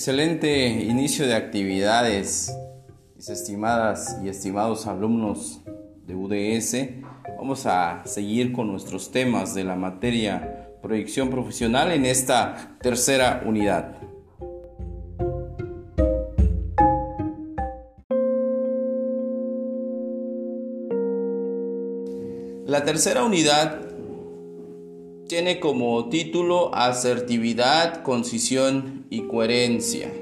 Excelente inicio de actividades, mis estimadas y estimados alumnos de UDS. Vamos a seguir con nuestros temas de la materia proyección profesional en esta tercera unidad. La tercera unidad tiene como título asertividad, concisión y coherencia.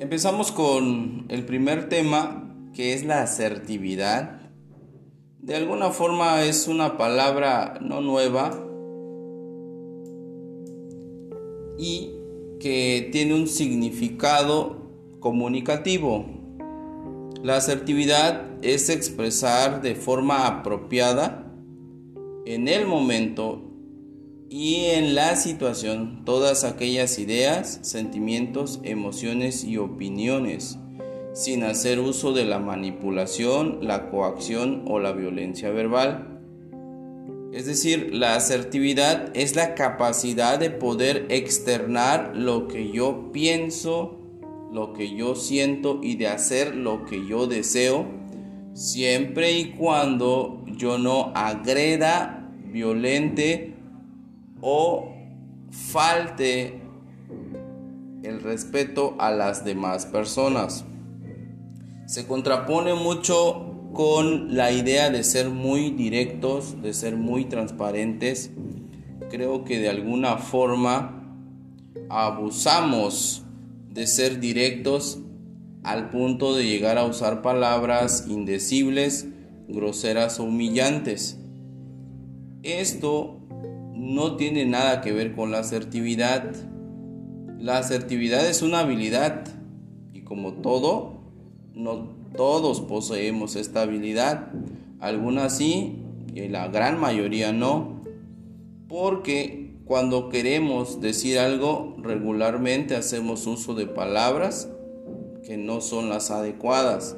Empezamos con el primer tema que es la asertividad. De alguna forma es una palabra no nueva y que tiene un significado comunicativo. La asertividad es expresar de forma apropiada en el momento y en la situación todas aquellas ideas, sentimientos, emociones y opiniones, sin hacer uso de la manipulación, la coacción o la violencia verbal. Es decir, la asertividad es la capacidad de poder externar lo que yo pienso, lo que yo siento y de hacer lo que yo deseo, siempre y cuando yo no agreda, violente o falte el respeto a las demás personas. Se contrapone mucho con la idea de ser muy directos, de ser muy transparentes. Creo que de alguna forma abusamos de ser directos al punto de llegar a usar palabras indecibles, groseras o humillantes. Esto no tiene nada que ver con la asertividad. La asertividad es una habilidad y como todo, no todos poseemos esta habilidad. Algunas sí y la gran mayoría no. Porque cuando queremos decir algo, regularmente hacemos uso de palabras que no son las adecuadas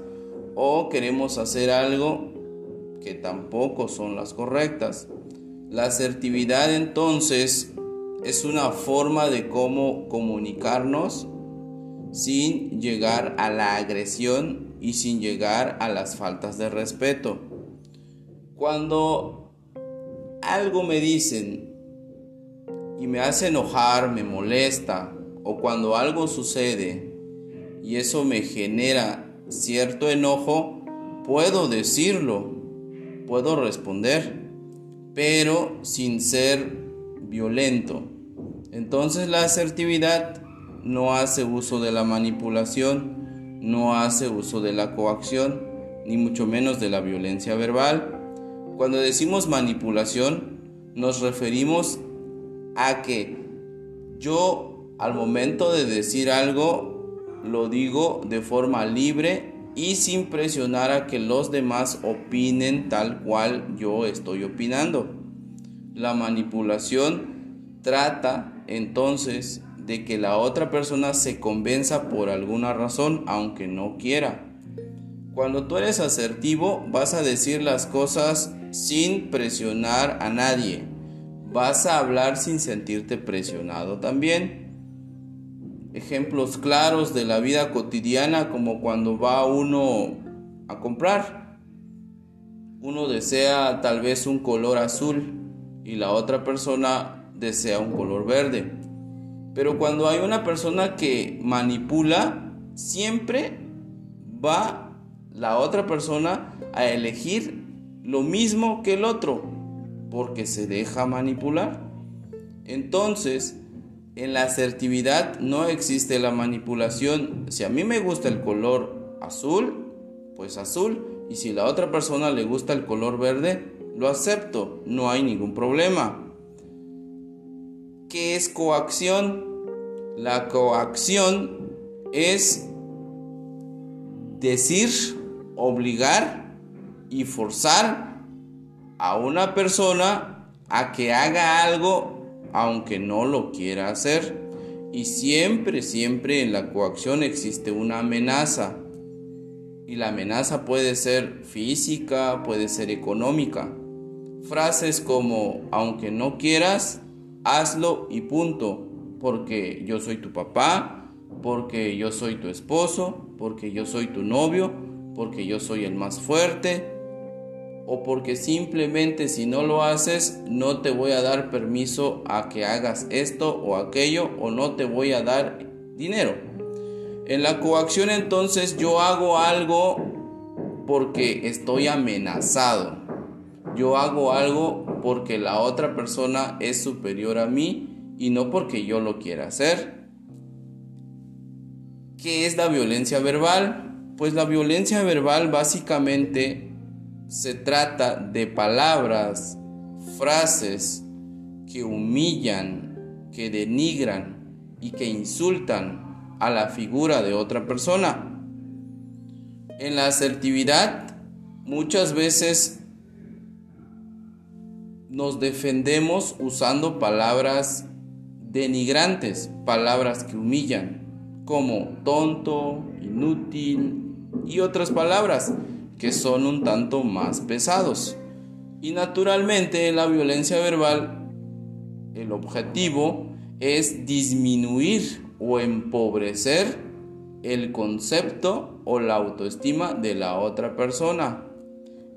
o queremos hacer algo que tampoco son las correctas. La asertividad entonces es una forma de cómo comunicarnos sin llegar a la agresión y sin llegar a las faltas de respeto. Cuando algo me dicen y me hace enojar, me molesta, o cuando algo sucede y eso me genera cierto enojo, puedo decirlo, puedo responder, pero sin ser violento. Entonces la asertividad no hace uso de la manipulación, no hace uso de la coacción, ni mucho menos de la violencia verbal. Cuando decimos manipulación, nos referimos a que yo al momento de decir algo lo digo de forma libre y sin presionar a que los demás opinen tal cual yo estoy opinando. La manipulación trata entonces de que la otra persona se convenza por alguna razón aunque no quiera. Cuando tú eres asertivo vas a decir las cosas sin presionar a nadie vas a hablar sin sentirte presionado también. Ejemplos claros de la vida cotidiana como cuando va uno a comprar. Uno desea tal vez un color azul y la otra persona desea un color verde. Pero cuando hay una persona que manipula, siempre va la otra persona a elegir lo mismo que el otro porque se deja manipular. Entonces, en la asertividad no existe la manipulación. Si a mí me gusta el color azul, pues azul. Y si a la otra persona le gusta el color verde, lo acepto. No hay ningún problema. ¿Qué es coacción? La coacción es decir, obligar y forzar a una persona a que haga algo aunque no lo quiera hacer. Y siempre, siempre en la coacción existe una amenaza. Y la amenaza puede ser física, puede ser económica. Frases como, aunque no quieras, hazlo y punto, porque yo soy tu papá, porque yo soy tu esposo, porque yo soy tu novio, porque yo soy el más fuerte, o porque simplemente si no lo haces no te voy a dar permiso a que hagas esto o aquello o no te voy a dar dinero. En la coacción entonces yo hago algo porque estoy amenazado. Yo hago algo porque la otra persona es superior a mí y no porque yo lo quiera hacer. ¿Qué es la violencia verbal? Pues la violencia verbal básicamente se trata de palabras, frases que humillan, que denigran y que insultan a la figura de otra persona. En la asertividad muchas veces nos defendemos usando palabras denigrantes, palabras que humillan, como tonto, inútil y otras palabras que son un tanto más pesados. Y naturalmente la violencia verbal, el objetivo es disminuir o empobrecer el concepto o la autoestima de la otra persona.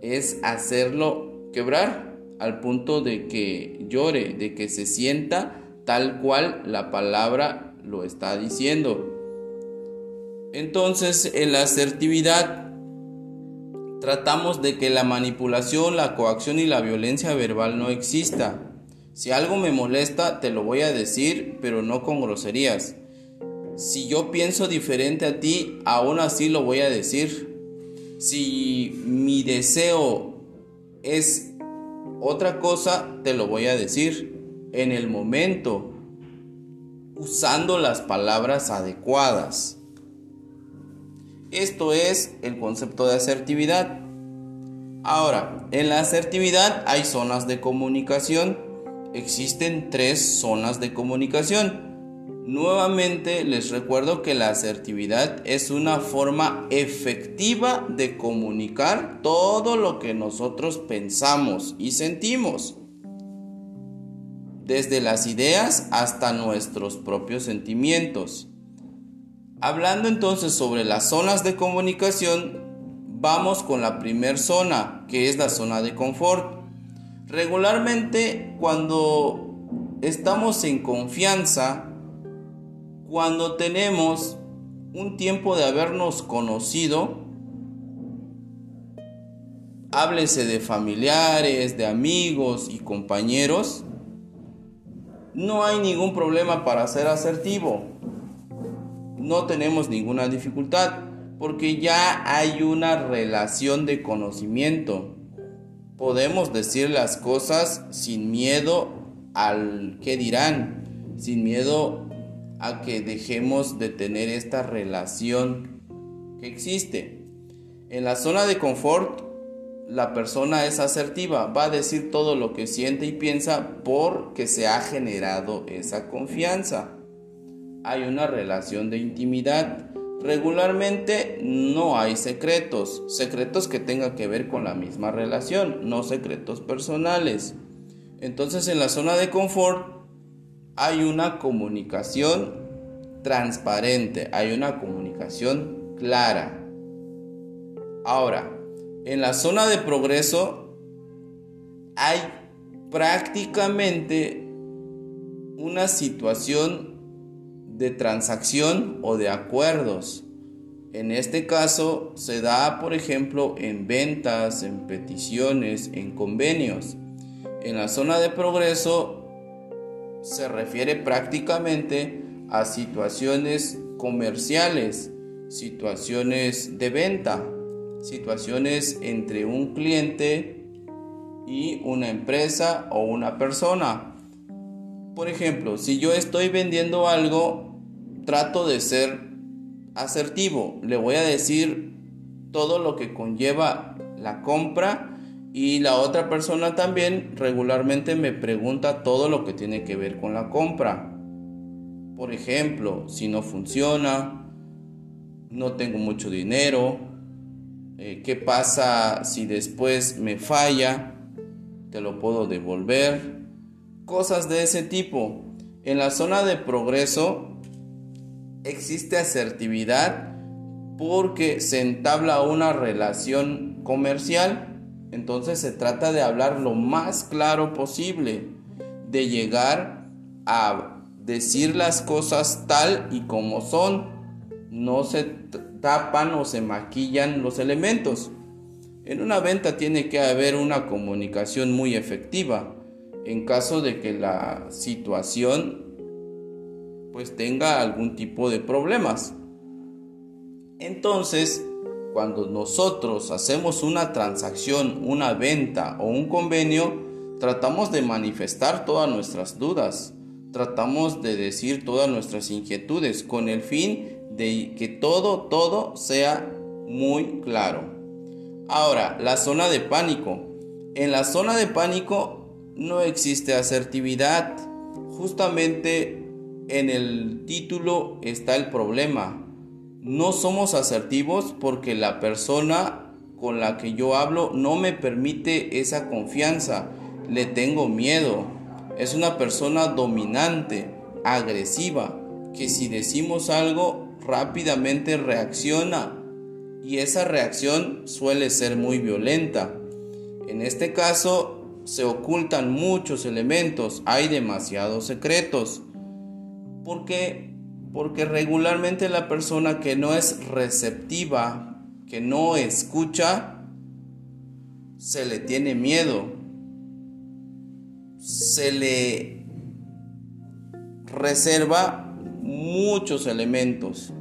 Es hacerlo quebrar al punto de que llore, de que se sienta tal cual la palabra lo está diciendo. Entonces, en la asertividad Tratamos de que la manipulación, la coacción y la violencia verbal no exista. Si algo me molesta, te lo voy a decir, pero no con groserías. Si yo pienso diferente a ti, aún así lo voy a decir. Si mi deseo es otra cosa, te lo voy a decir en el momento, usando las palabras adecuadas. Esto es el concepto de asertividad. Ahora, en la asertividad hay zonas de comunicación. Existen tres zonas de comunicación. Nuevamente les recuerdo que la asertividad es una forma efectiva de comunicar todo lo que nosotros pensamos y sentimos. Desde las ideas hasta nuestros propios sentimientos. Hablando entonces sobre las zonas de comunicación, vamos con la primera zona, que es la zona de confort. Regularmente cuando estamos en confianza, cuando tenemos un tiempo de habernos conocido, háblese de familiares, de amigos y compañeros, no hay ningún problema para ser asertivo no tenemos ninguna dificultad porque ya hay una relación de conocimiento. Podemos decir las cosas sin miedo al que dirán, sin miedo a que dejemos de tener esta relación que existe. En la zona de confort, la persona es asertiva, va a decir todo lo que siente y piensa porque se ha generado esa confianza hay una relación de intimidad. Regularmente no hay secretos, secretos que tengan que ver con la misma relación, no secretos personales. Entonces en la zona de confort hay una comunicación transparente, hay una comunicación clara. Ahora, en la zona de progreso hay prácticamente una situación de transacción o de acuerdos. En este caso se da, por ejemplo, en ventas, en peticiones, en convenios. En la zona de progreso se refiere prácticamente a situaciones comerciales, situaciones de venta, situaciones entre un cliente y una empresa o una persona. Por ejemplo, si yo estoy vendiendo algo trato de ser asertivo. Le voy a decir todo lo que conlleva la compra y la otra persona también regularmente me pregunta todo lo que tiene que ver con la compra. Por ejemplo, si no funciona, no tengo mucho dinero, eh, qué pasa si después me falla, te lo puedo devolver, cosas de ese tipo. En la zona de progreso existe asertividad porque se entabla una relación comercial. Entonces se trata de hablar lo más claro posible, de llegar a decir las cosas tal y como son. No se tapan o se maquillan los elementos. En una venta tiene que haber una comunicación muy efectiva en caso de que la situación pues tenga algún tipo de problemas. Entonces, cuando nosotros hacemos una transacción, una venta o un convenio, tratamos de manifestar todas nuestras dudas, tratamos de decir todas nuestras inquietudes con el fin de que todo, todo sea muy claro. Ahora, la zona de pánico. En la zona de pánico no existe asertividad. Justamente en el título está el problema. No somos asertivos porque la persona con la que yo hablo no me permite esa confianza. Le tengo miedo. Es una persona dominante, agresiva, que si decimos algo rápidamente reacciona y esa reacción suele ser muy violenta. En este caso se ocultan muchos elementos, hay demasiados secretos. ¿Por qué? Porque regularmente la persona que no es receptiva, que no escucha, se le tiene miedo, se le reserva muchos elementos.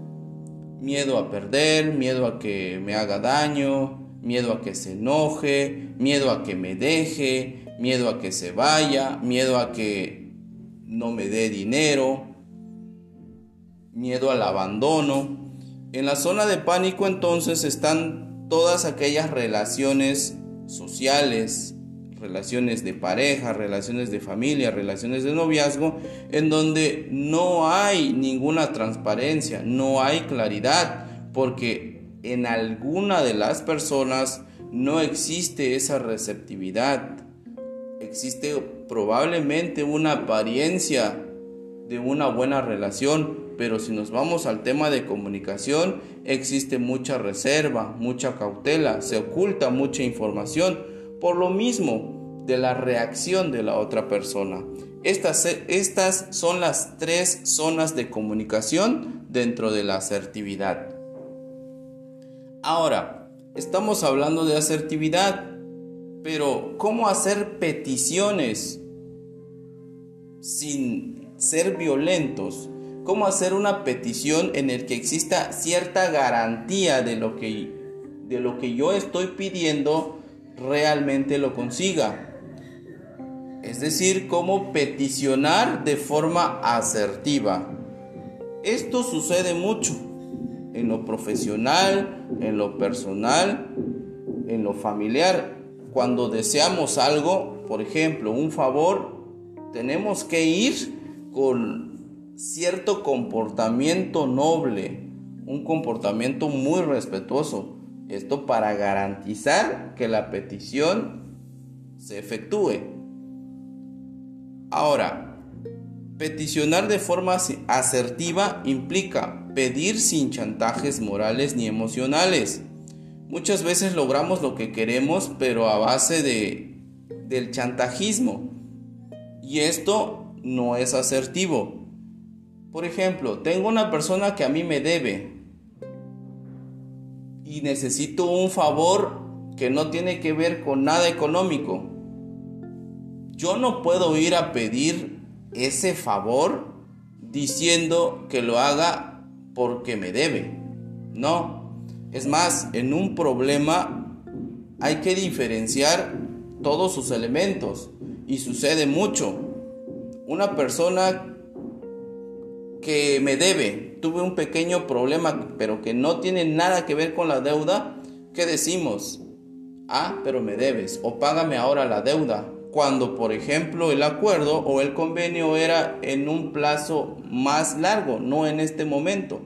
Miedo a perder, miedo a que me haga daño, miedo a que se enoje, miedo a que me deje, miedo a que se vaya, miedo a que no me dé dinero, miedo al abandono. En la zona de pánico entonces están todas aquellas relaciones sociales, relaciones de pareja, relaciones de familia, relaciones de noviazgo, en donde no hay ninguna transparencia, no hay claridad, porque en alguna de las personas no existe esa receptividad. Existe probablemente una apariencia de una buena relación, pero si nos vamos al tema de comunicación, existe mucha reserva, mucha cautela, se oculta mucha información por lo mismo de la reacción de la otra persona. Estas, estas son las tres zonas de comunicación dentro de la asertividad. Ahora, estamos hablando de asertividad, pero ¿cómo hacer peticiones sin ser violentos? ¿Cómo hacer una petición en el que exista cierta garantía de lo que, de lo que yo estoy pidiendo realmente lo consiga. Es decir, cómo peticionar de forma asertiva. Esto sucede mucho en lo profesional, en lo personal, en lo familiar. Cuando deseamos algo, por ejemplo, un favor, tenemos que ir con cierto comportamiento noble, un comportamiento muy respetuoso. Esto para garantizar que la petición se efectúe. Ahora, peticionar de forma asertiva implica pedir sin chantajes morales ni emocionales. Muchas veces logramos lo que queremos, pero a base de, del chantajismo. Y esto no es asertivo. Por ejemplo, tengo una persona que a mí me debe, y necesito un favor que no tiene que ver con nada económico. Yo no puedo ir a pedir ese favor diciendo que lo haga porque me debe. No. Es más, en un problema hay que diferenciar todos sus elementos y sucede mucho. Una persona que me debe, tuve un pequeño problema, pero que no tiene nada que ver con la deuda, ¿qué decimos? Ah, pero me debes, o págame ahora la deuda, cuando por ejemplo el acuerdo o el convenio era en un plazo más largo, no en este momento.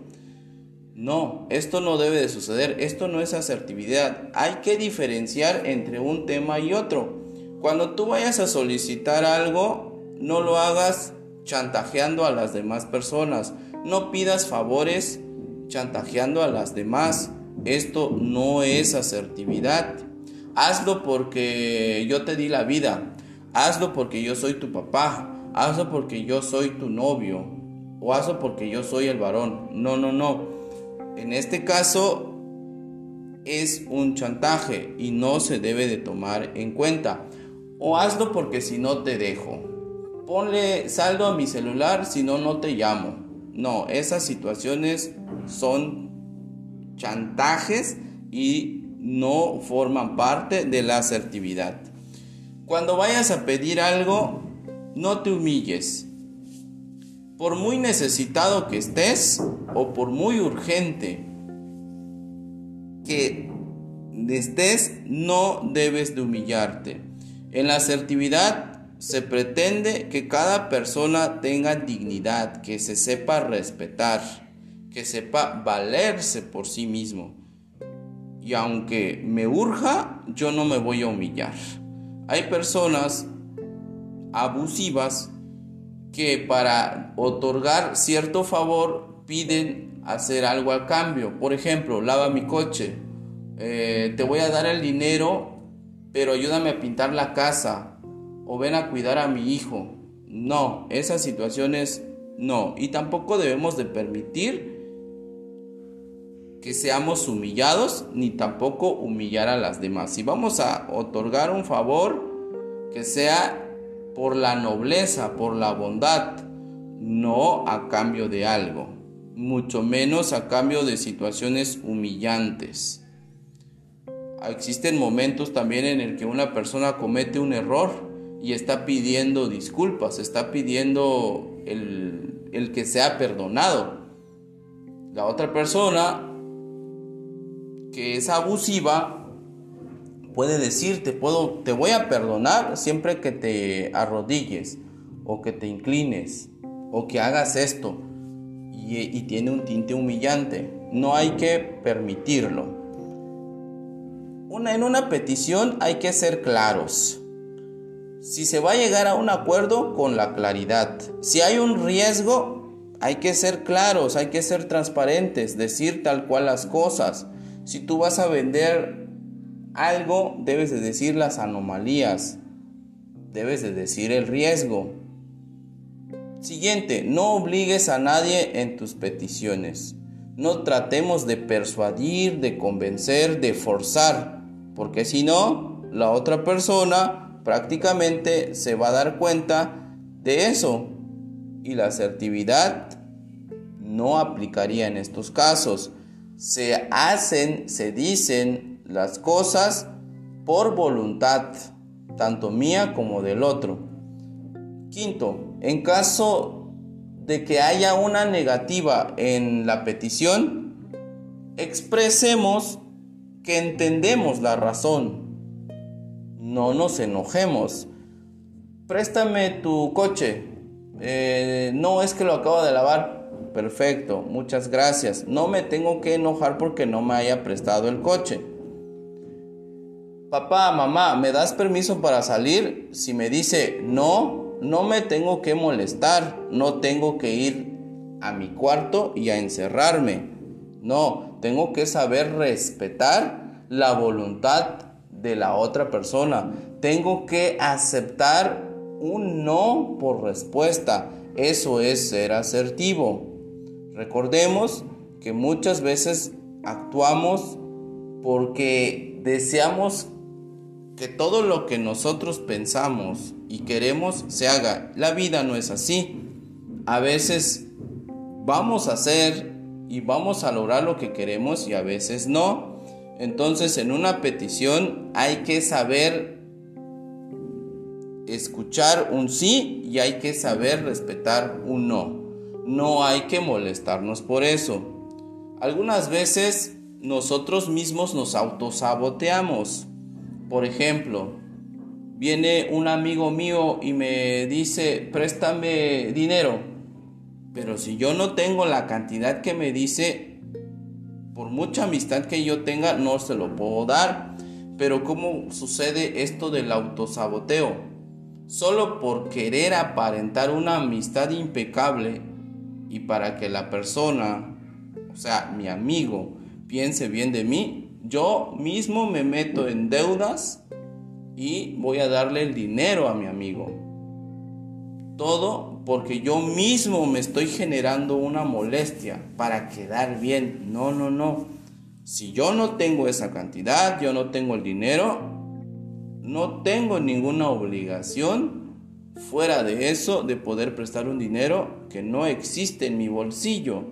No, esto no debe de suceder, esto no es asertividad. Hay que diferenciar entre un tema y otro. Cuando tú vayas a solicitar algo, no lo hagas chantajeando a las demás personas. No pidas favores chantajeando a las demás. Esto no es asertividad. Hazlo porque yo te di la vida. Hazlo porque yo soy tu papá. Hazlo porque yo soy tu novio. O hazlo porque yo soy el varón. No, no, no. En este caso es un chantaje y no se debe de tomar en cuenta. O hazlo porque si no te dejo. Ponle saldo a mi celular si no no te llamo. No, esas situaciones son chantajes y no forman parte de la asertividad. Cuando vayas a pedir algo, no te humilles. Por muy necesitado que estés o por muy urgente que estés, no debes de humillarte. En la asertividad se pretende que cada persona tenga dignidad, que se sepa respetar, que sepa valerse por sí mismo. Y aunque me urja, yo no me voy a humillar. Hay personas abusivas que para otorgar cierto favor piden hacer algo a cambio. Por ejemplo, lava mi coche. Eh, te voy a dar el dinero, pero ayúdame a pintar la casa. O ven a cuidar a mi hijo. No, esas situaciones no. Y tampoco debemos de permitir que seamos humillados ni tampoco humillar a las demás. Si vamos a otorgar un favor, que sea por la nobleza, por la bondad, no a cambio de algo, mucho menos a cambio de situaciones humillantes. Existen momentos también en el que una persona comete un error y está pidiendo disculpas, está pidiendo el, el que sea perdonado. La otra persona que es abusiva puede decirte, puedo, te voy a perdonar siempre que te arrodilles o que te inclines o que hagas esto y, tiene un tinte humillante. No hay que permitirlo. En una petición hay que ser claros. Si se va a llegar a un acuerdo con la claridad. Si hay un riesgo, hay que ser claros, hay que ser transparentes, decir tal cual las cosas. Si tú vas a vender algo, debes de decir las anomalías, debes de decir el riesgo. Siguiente, no obligues a nadie en tus peticiones. No tratemos de persuadir, de convencer, de forzar, porque si no, la otra persona prácticamente se va a dar cuenta de eso y la asertividad no aplicaría en estos casos se hacen, se dicen las cosas por voluntad, tanto mía como del otro. Quinto, en caso de que haya una negativa en la petición, expresemos que entendemos la razón. No nos enojemos. Préstame tu coche. Eh, no es que lo acabo de lavar perfecto, muchas gracias. No me tengo que enojar porque no me haya prestado el coche. Papá, mamá, ¿me das permiso para salir? Si me dice no, no me tengo que molestar, no tengo que ir a mi cuarto y a encerrarme. No, tengo que saber respetar la voluntad de la otra persona. Tengo que aceptar un no por respuesta. Eso es ser asertivo. Recordemos que muchas veces actuamos porque deseamos que todo lo que nosotros pensamos y queremos se haga. La vida no es así. A veces vamos a hacer y vamos a lograr lo que queremos y a veces no. Entonces en una petición hay que saber escuchar un sí y hay que saber respetar un no. No hay que molestarnos por eso. Algunas veces nosotros mismos nos autosaboteamos. Por ejemplo, viene un amigo mío y me dice, préstame dinero. Pero si yo no tengo la cantidad que me dice, por mucha amistad que yo tenga, no se lo puedo dar. Pero ¿cómo sucede esto del autosaboteo? solo por querer aparentar una amistad impecable y para que la persona, o sea, mi amigo, piense bien de mí, yo mismo me meto en deudas y voy a darle el dinero a mi amigo. Todo porque yo mismo me estoy generando una molestia para quedar bien. No, no, no. Si yo no tengo esa cantidad, yo no tengo el dinero, no tengo ninguna obligación fuera de eso de poder prestar un dinero que no existe en mi bolsillo.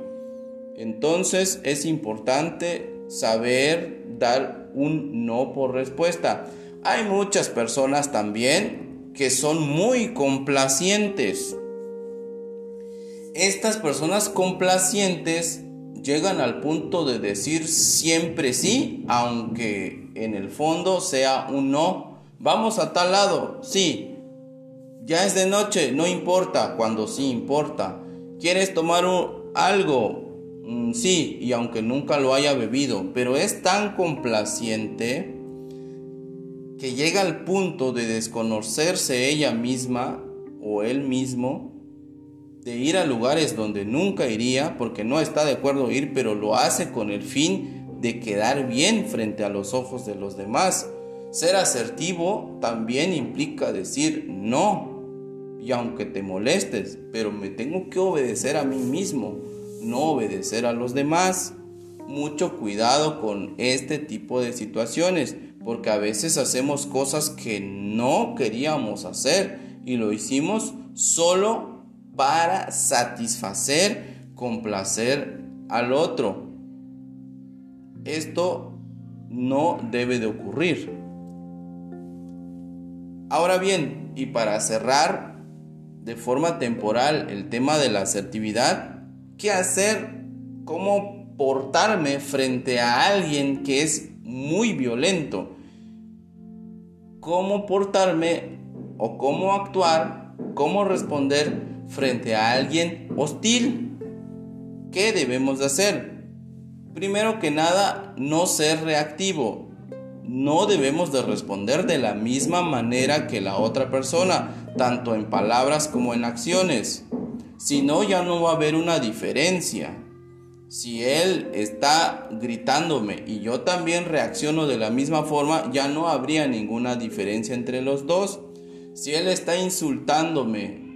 Entonces es importante saber dar un no por respuesta. Hay muchas personas también que son muy complacientes. Estas personas complacientes llegan al punto de decir siempre sí, aunque en el fondo sea un no. Vamos a tal lado, sí. Ya es de noche, no importa, cuando sí importa. ¿Quieres tomar algo? Mm, sí, y aunque nunca lo haya bebido, pero es tan complaciente que llega al punto de desconocerse ella misma o él mismo de ir a lugares donde nunca iría porque no está de acuerdo ir, pero lo hace con el fin de quedar bien frente a los ojos de los demás. Ser asertivo también implica decir no. Y aunque te molestes, pero me tengo que obedecer a mí mismo, no obedecer a los demás. Mucho cuidado con este tipo de situaciones, porque a veces hacemos cosas que no queríamos hacer y lo hicimos solo para satisfacer, complacer al otro. Esto no debe de ocurrir. Ahora bien, y para cerrar de forma temporal el tema de la asertividad, ¿qué hacer? ¿Cómo portarme frente a alguien que es muy violento? ¿Cómo portarme o cómo actuar? ¿Cómo responder frente a alguien hostil. ¿Qué debemos de hacer? Primero que nada, no ser reactivo. No debemos de responder de la misma manera que la otra persona, tanto en palabras como en acciones. Si no, ya no va a haber una diferencia. Si él está gritándome y yo también reacciono de la misma forma, ya no habría ninguna diferencia entre los dos. Si él está insultándome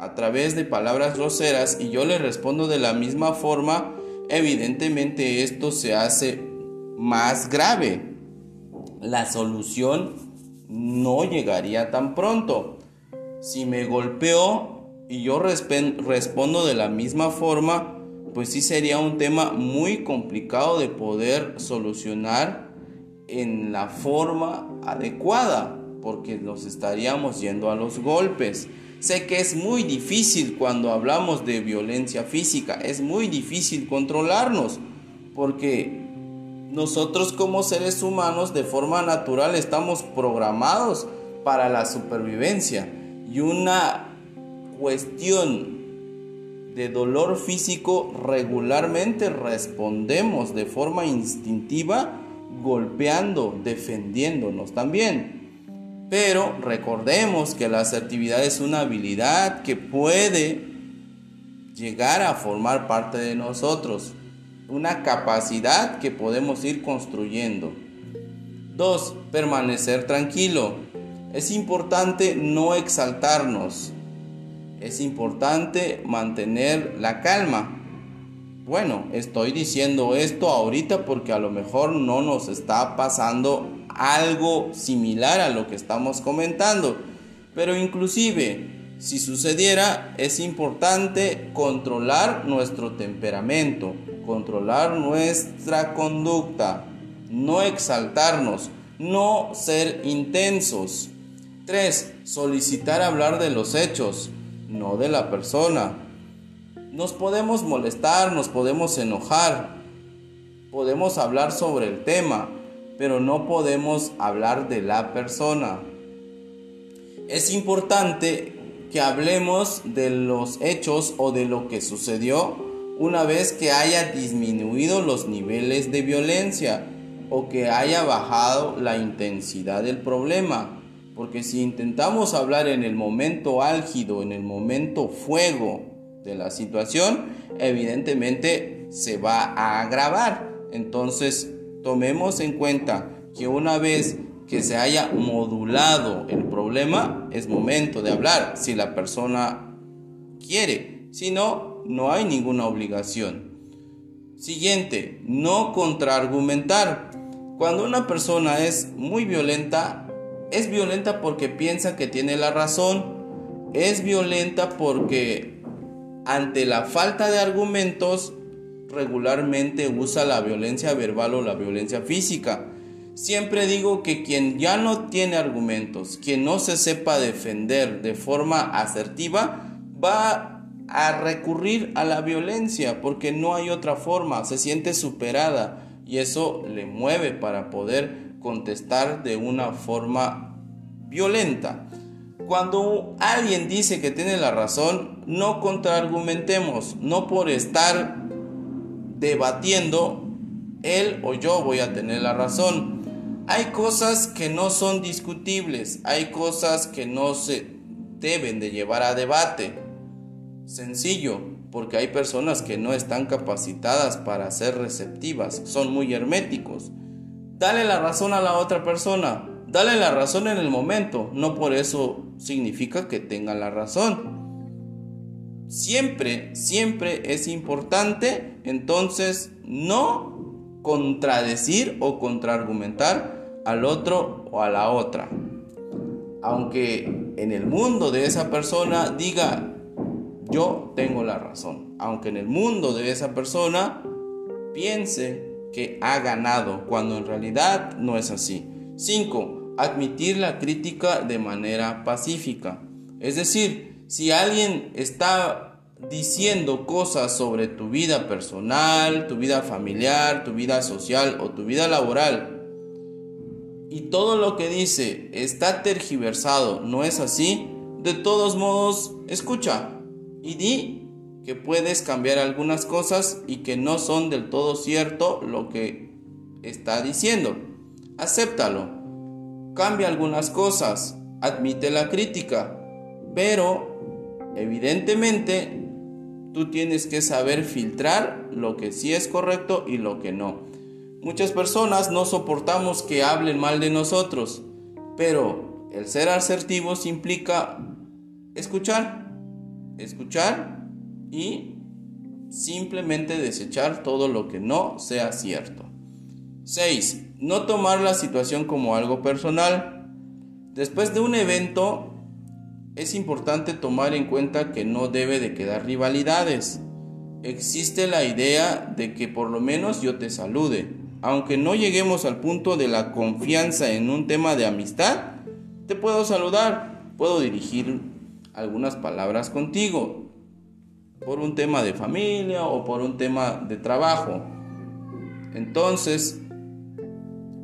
a través de palabras groseras y yo le respondo de la misma forma, evidentemente esto se hace más grave. La solución no llegaría tan pronto. Si me golpeó y yo respondo de la misma forma, pues sí sería un tema muy complicado de poder solucionar en la forma adecuada, porque nos estaríamos yendo a los golpes. Sé que es muy difícil cuando hablamos de violencia física, es muy difícil controlarnos, porque nosotros como seres humanos de forma natural estamos programados para la supervivencia y una cuestión de dolor físico regularmente respondemos de forma instintiva golpeando, defendiéndonos también. Pero recordemos que la asertividad es una habilidad que puede llegar a formar parte de nosotros, una capacidad que podemos ir construyendo. 2. Permanecer tranquilo. Es importante no exaltarnos. Es importante mantener la calma. Bueno, estoy diciendo esto ahorita porque a lo mejor no nos está pasando algo similar a lo que estamos comentando. Pero inclusive, si sucediera, es importante controlar nuestro temperamento, controlar nuestra conducta, no exaltarnos, no ser intensos. 3. Solicitar hablar de los hechos, no de la persona. Nos podemos molestar, nos podemos enojar, podemos hablar sobre el tema, pero no podemos hablar de la persona. Es importante que hablemos de los hechos o de lo que sucedió una vez que haya disminuido los niveles de violencia o que haya bajado la intensidad del problema. Porque si intentamos hablar en el momento álgido, en el momento fuego de la situación, evidentemente se va a agravar. Entonces, tomemos en cuenta que una vez que se haya modulado el problema, es momento de hablar si la persona quiere. Si no, no hay ninguna obligación. Siguiente, no contraargumentar. Cuando una persona es muy violenta, es violenta porque piensa que tiene la razón. Es violenta porque ante la falta de argumentos regularmente usa la violencia verbal o la violencia física. Siempre digo que quien ya no tiene argumentos, quien no se sepa defender de forma asertiva, va a recurrir a la violencia porque no hay otra forma, se siente superada y eso le mueve para poder contestar de una forma violenta. Cuando alguien dice que tiene la razón, no contraargumentemos, no por estar debatiendo, él o yo voy a tener la razón. Hay cosas que no son discutibles, hay cosas que no se deben de llevar a debate. Sencillo, porque hay personas que no están capacitadas para ser receptivas, son muy herméticos. Dale la razón a la otra persona, dale la razón en el momento, no por eso significa que tenga la razón. Siempre, siempre es importante entonces no contradecir o contraargumentar al otro o a la otra. Aunque en el mundo de esa persona diga yo tengo la razón. Aunque en el mundo de esa persona piense que ha ganado, cuando en realidad no es así. 5. Admitir la crítica de manera pacífica. Es decir, si alguien está diciendo cosas sobre tu vida personal, tu vida familiar, tu vida social o tu vida laboral, y todo lo que dice está tergiversado, no es así, de todos modos, escucha y di que puedes cambiar algunas cosas y que no son del todo cierto lo que está diciendo. Acéptalo. Cambia algunas cosas. Admite la crítica. Pero, evidentemente, tú tienes que saber filtrar lo que sí es correcto y lo que no. Muchas personas no soportamos que hablen mal de nosotros, pero el ser asertivos implica escuchar, escuchar y simplemente desechar todo lo que no sea cierto. 6. No tomar la situación como algo personal. Después de un evento, es importante tomar en cuenta que no debe de quedar rivalidades. Existe la idea de que por lo menos yo te salude. Aunque no lleguemos al punto de la confianza en un tema de amistad, te puedo saludar, puedo dirigir algunas palabras contigo por un tema de familia o por un tema de trabajo. Entonces,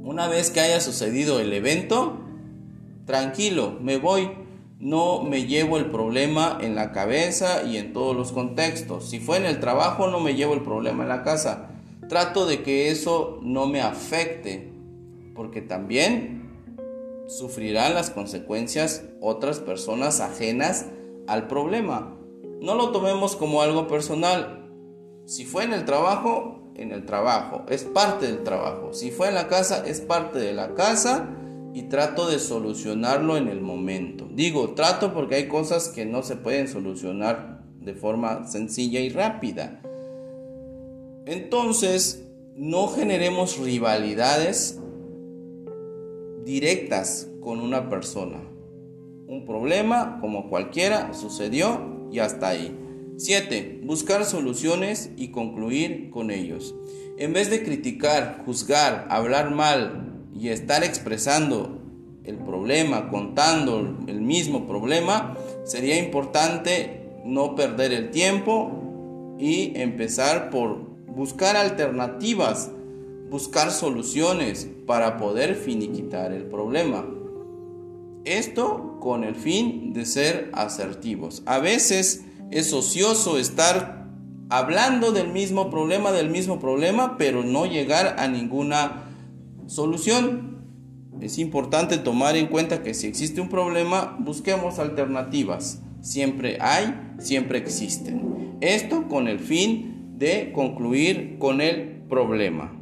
una vez que haya sucedido el evento, tranquilo, me voy, no me llevo el problema en la cabeza y en todos los contextos. Si fue en el trabajo, no me llevo el problema en la casa. Trato de que eso no me afecte, porque también sufrirán las consecuencias otras personas ajenas al problema. No lo tomemos como algo personal. Si fue en el trabajo, en el trabajo, es parte del trabajo. Si fue en la casa, es parte de la casa y trato de solucionarlo en el momento. Digo, trato porque hay cosas que no se pueden solucionar de forma sencilla y rápida. Entonces, no generemos rivalidades directas con una persona. Un problema, como cualquiera, sucedió y hasta ahí. 7. Buscar soluciones y concluir con ellos. En vez de criticar, juzgar, hablar mal y estar expresando el problema, contando el mismo problema, sería importante no perder el tiempo y empezar por buscar alternativas buscar soluciones para poder finiquitar el problema. Esto con el fin de ser asertivos. A veces es ocioso estar hablando del mismo problema, del mismo problema, pero no llegar a ninguna solución. es importante tomar en cuenta que si existe un problema, busquemos alternativas. Siempre hay, siempre existen. Esto con el fin de concluir con el problema.